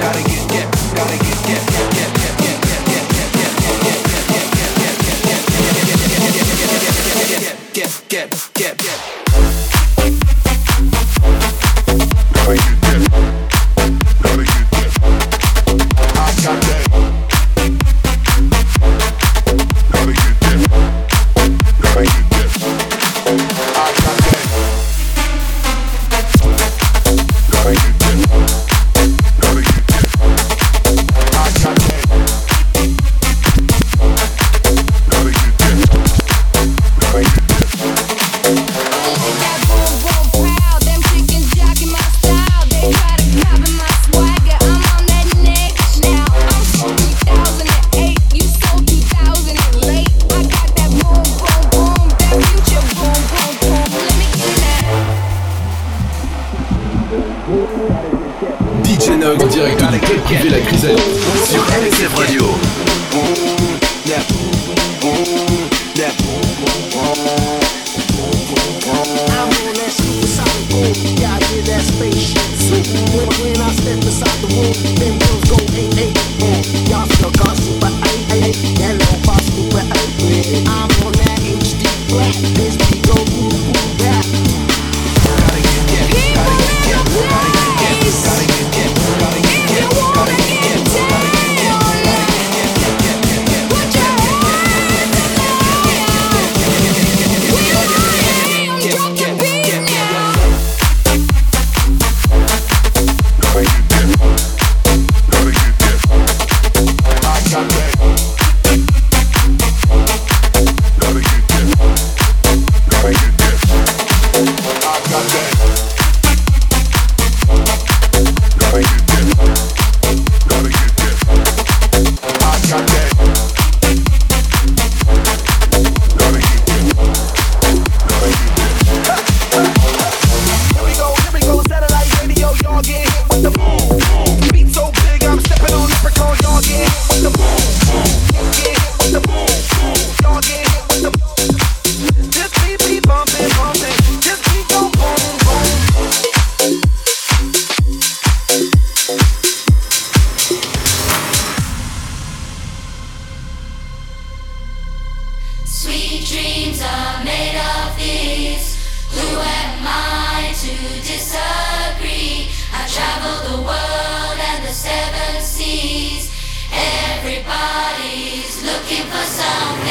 Gotta get, get, gotta get, get, get, get, get, get.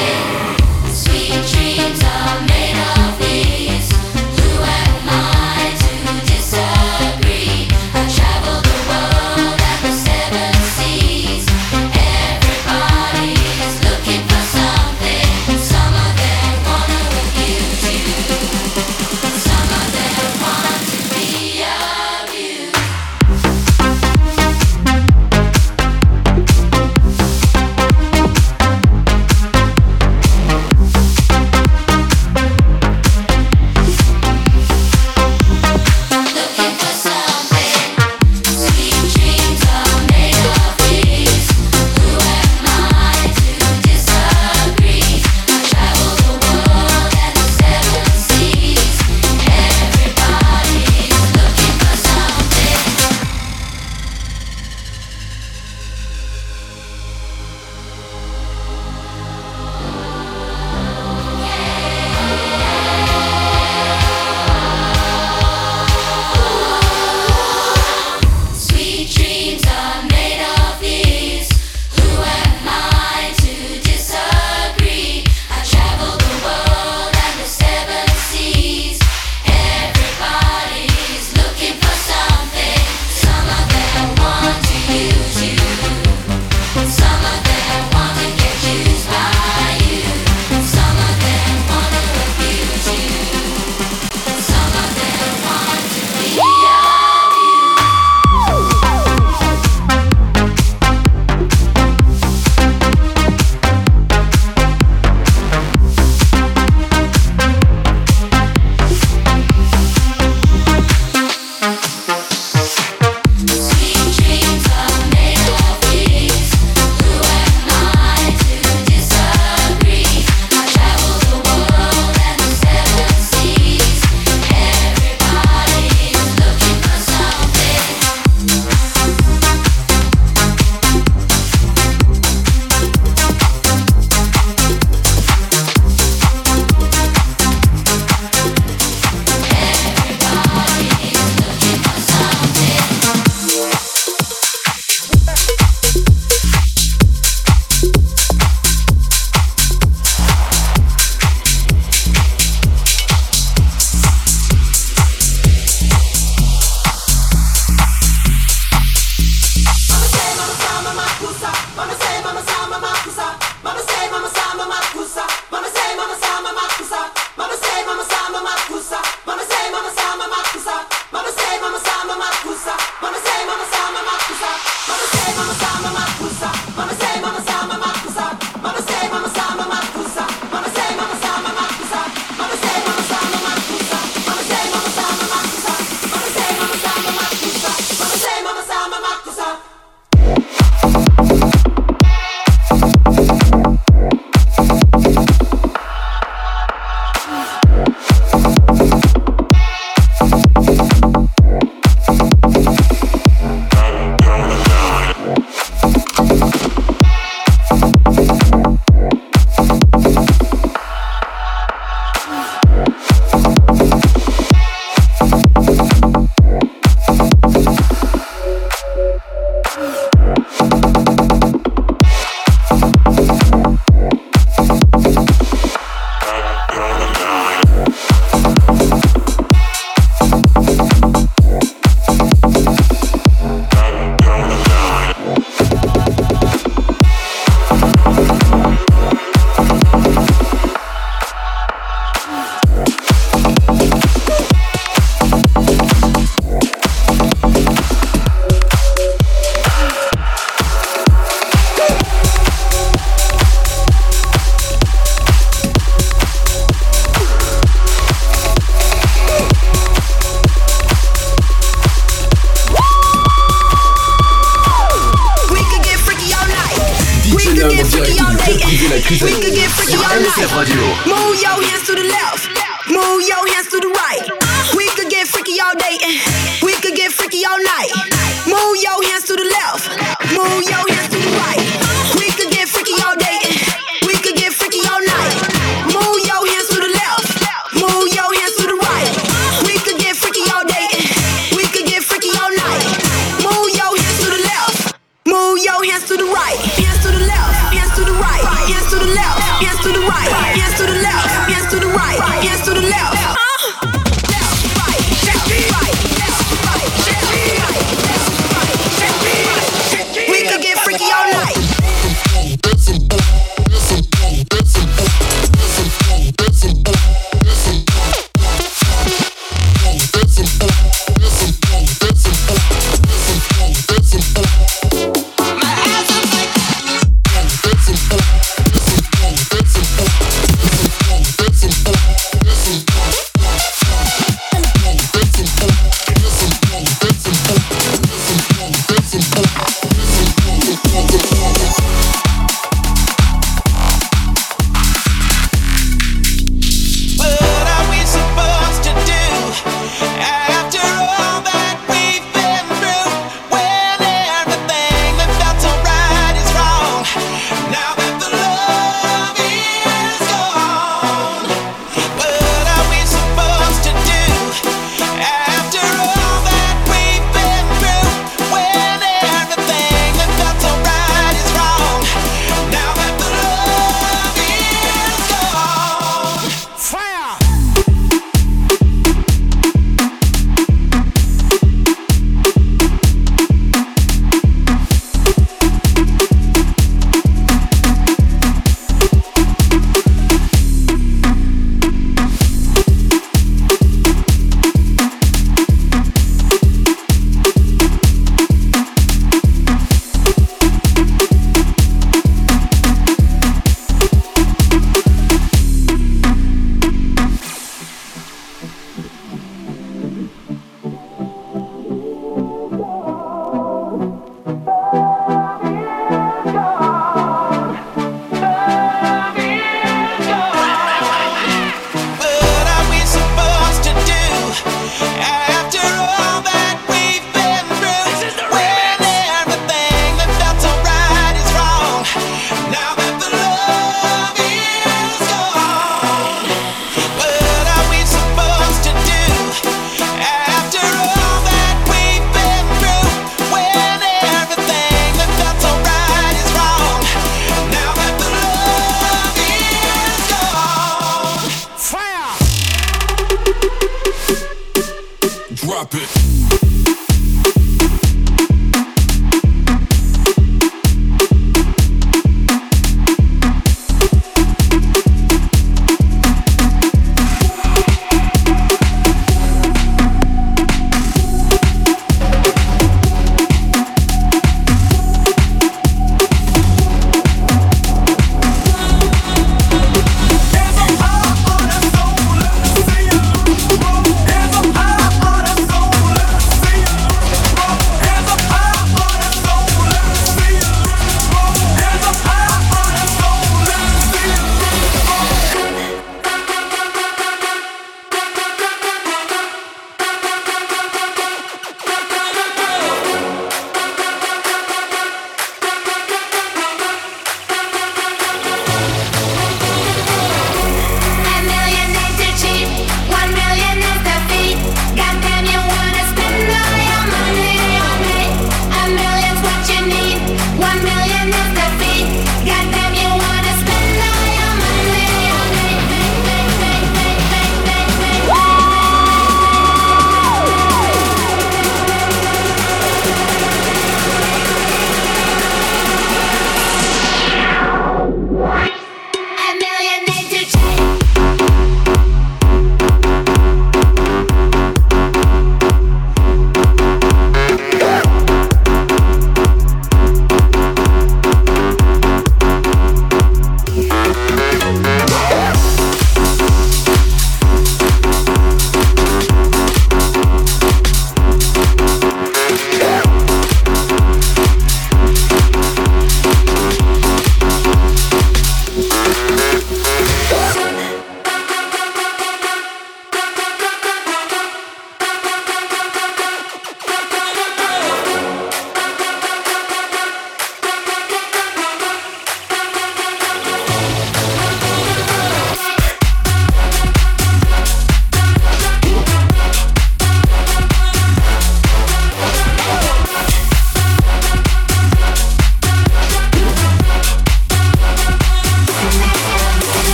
Yeah.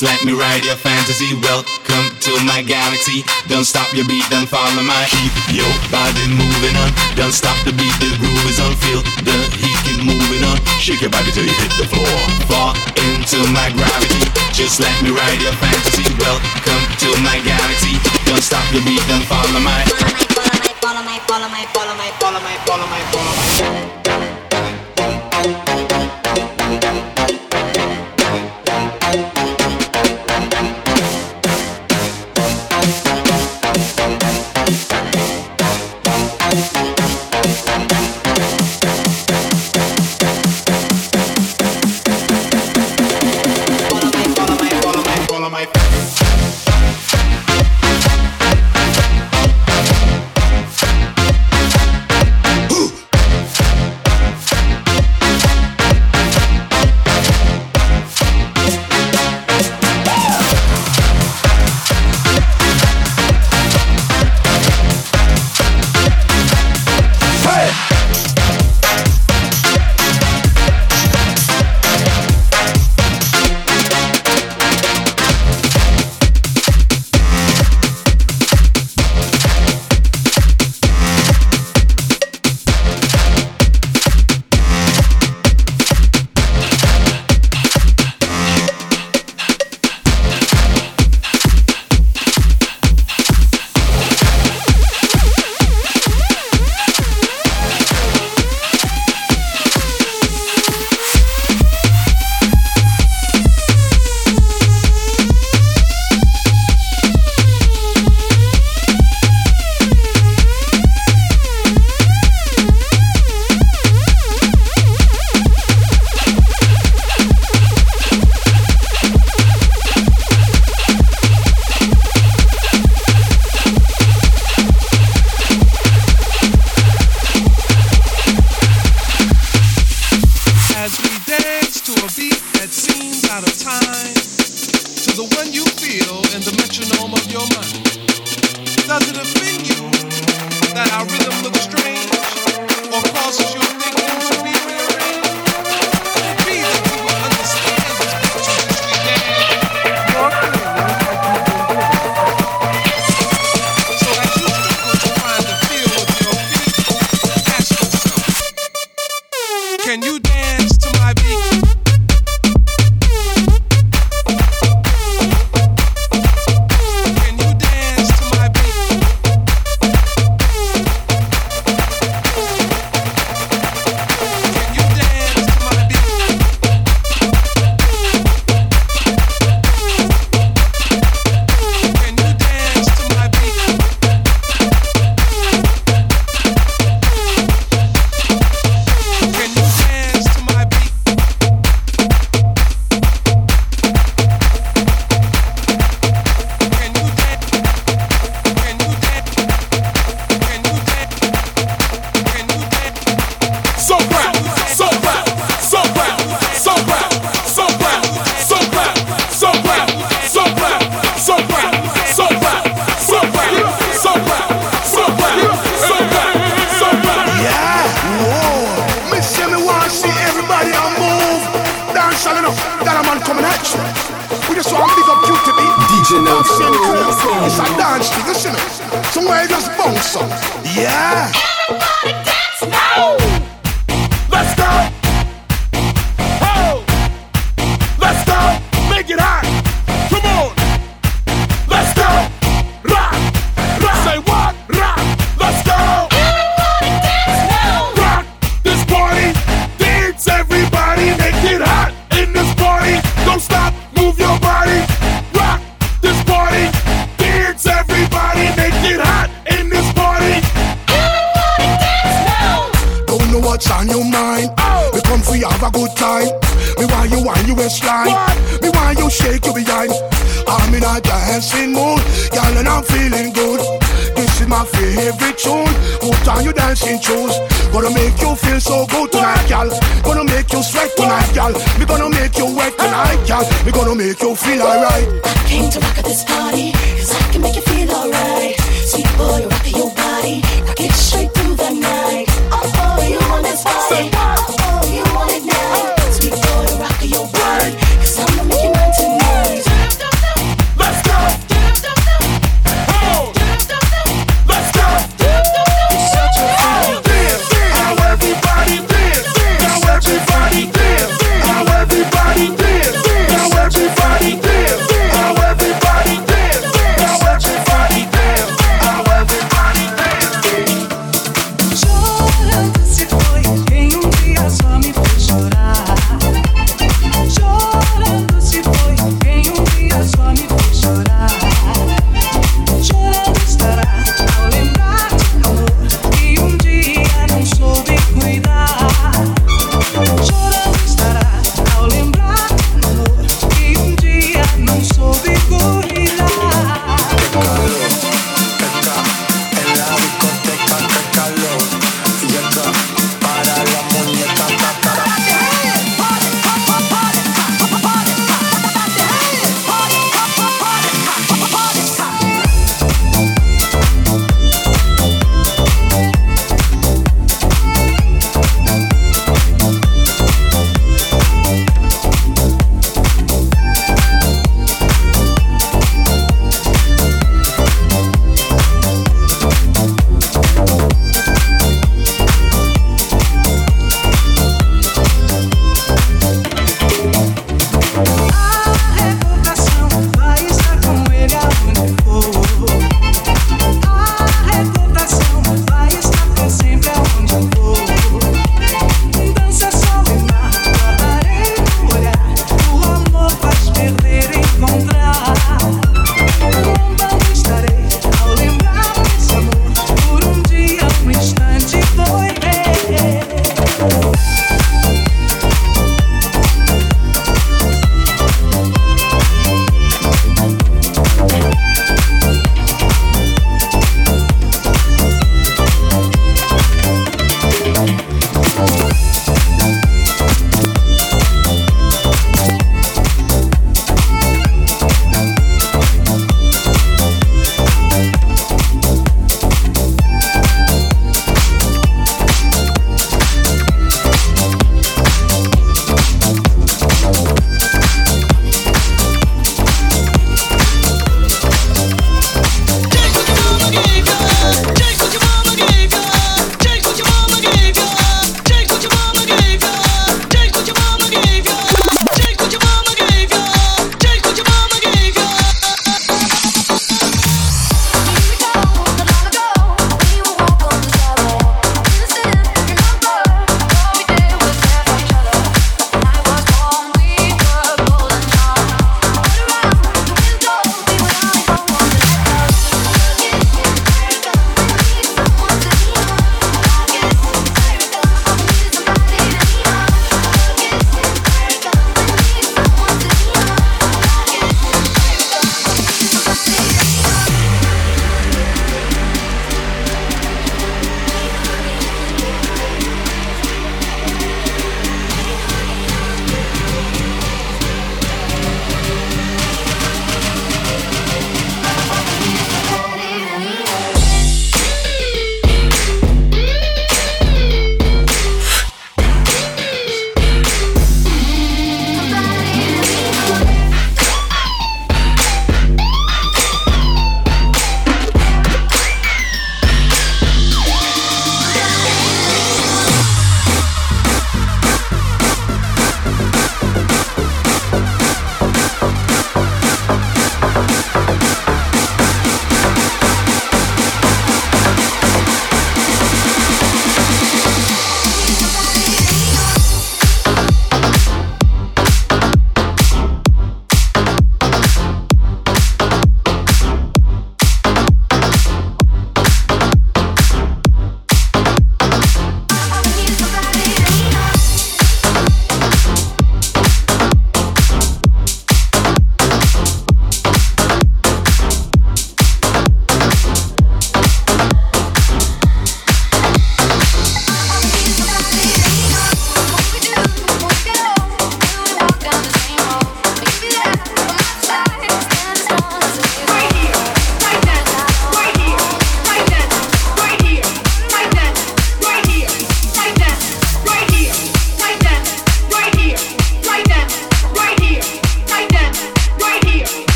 just let me ride your fantasy. Welcome to my galaxy. Don't stop your beat, don't follow my heat. Your body moving on. Don't stop the beat, the groove is on. Feel the heat, keep moving on. Shake your body till you hit the floor. Fall into my gravity. Just let me ride your fantasy. Welcome to my galaxy. Don't stop your beat, don't follow my. Follow my, follow my, follow my, follow my, follow my, follow my, follow my.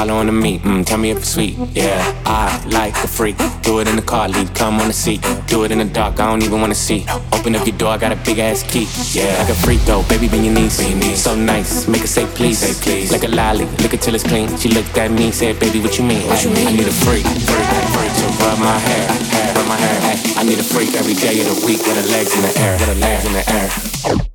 swallowing me. Mm, tell me if it's sweet. Yeah, I like a freak. Do it in the car, leave come on the seat. Do it in the dark, I don't even wanna see. Open up your door, I got a big ass key. Yeah, like a freak though, baby, bend your knees. Bend your knees. So nice, make her say please. Say please. Like a lolly, lick it till it's clean. She looked at me, said, baby, what you mean? What you mean? I need a freak, freak, freak to rub my hair, hair, rub my hair. I need a freak every day of the week with her legs in the air, with her legs in the air.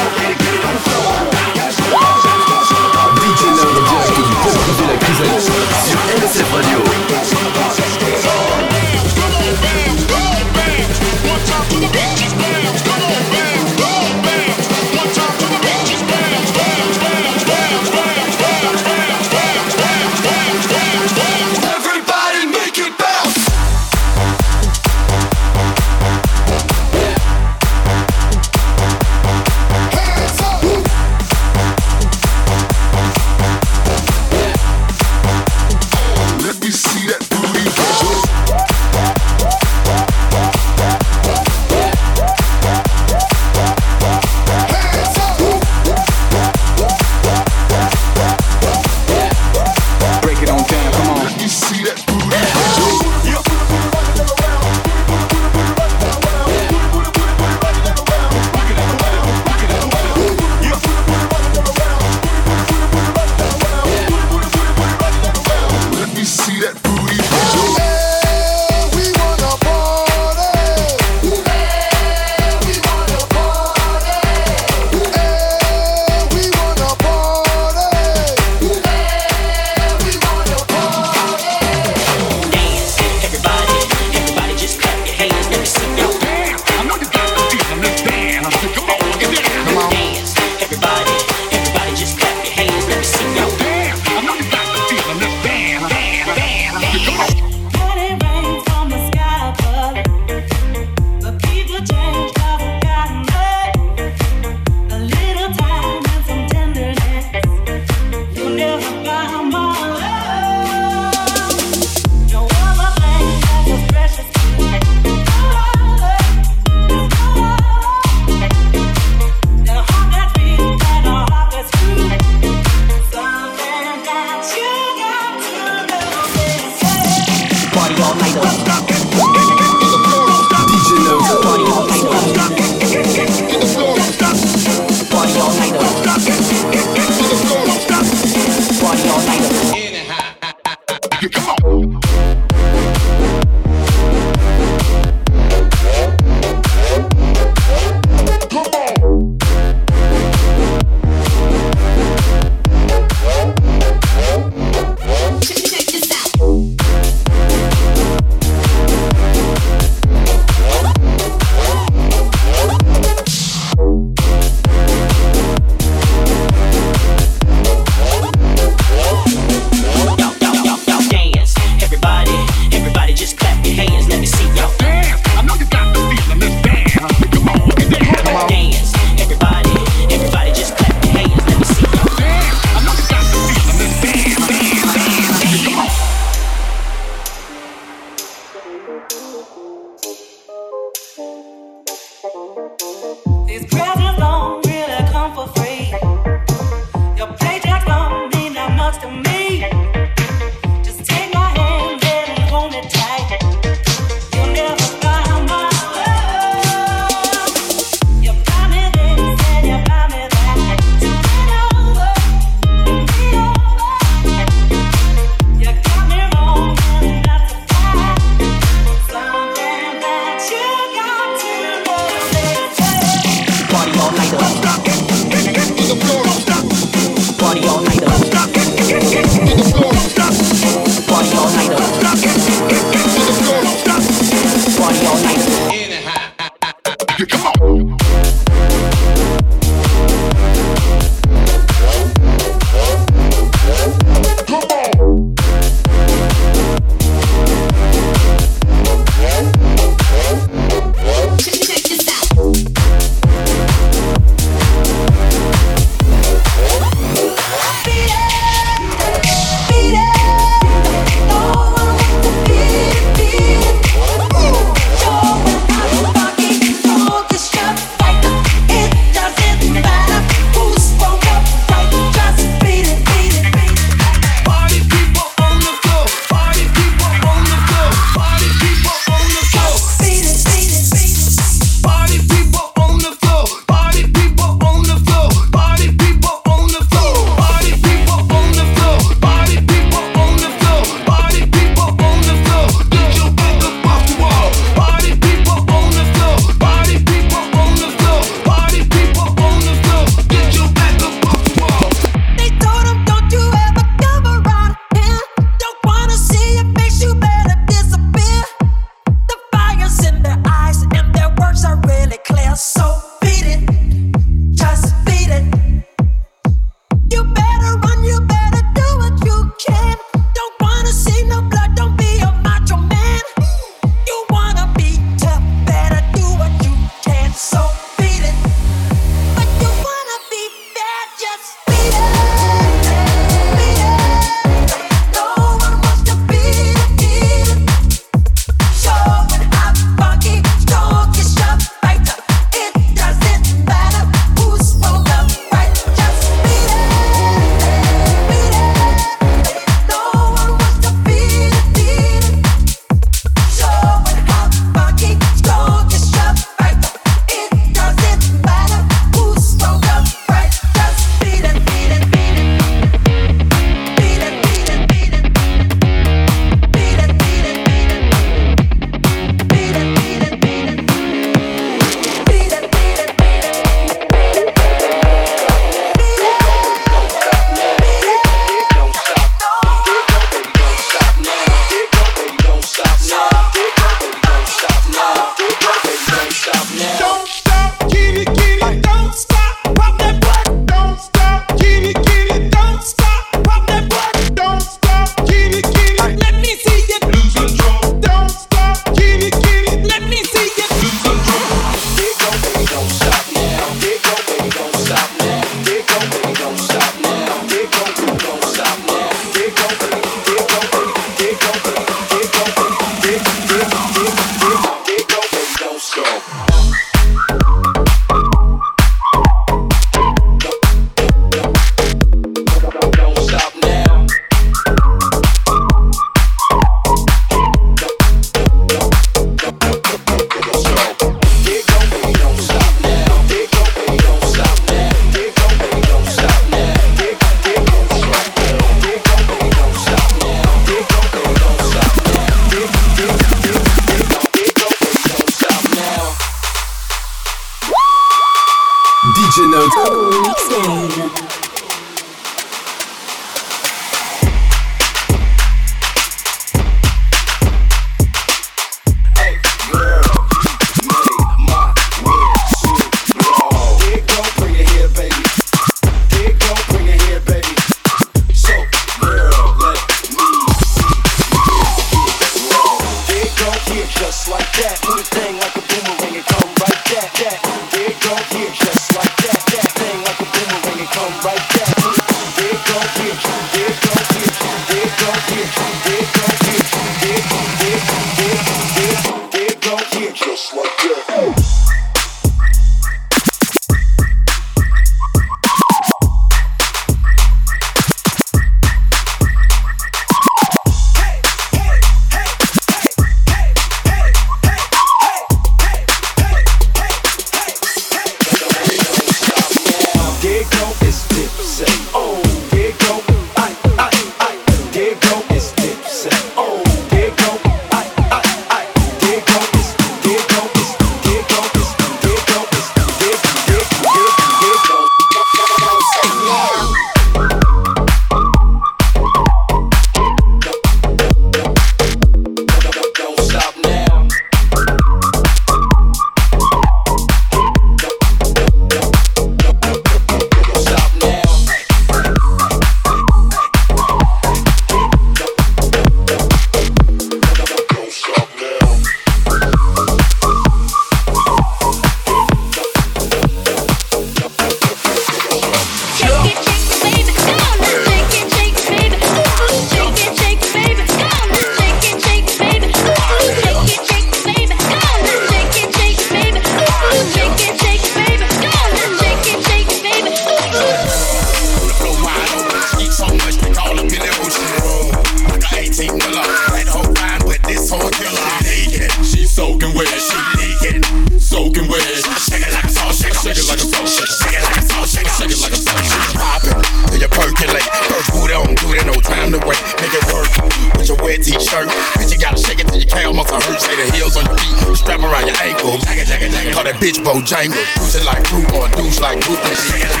Bitch Bojangle. Push it like fruit or like fruit.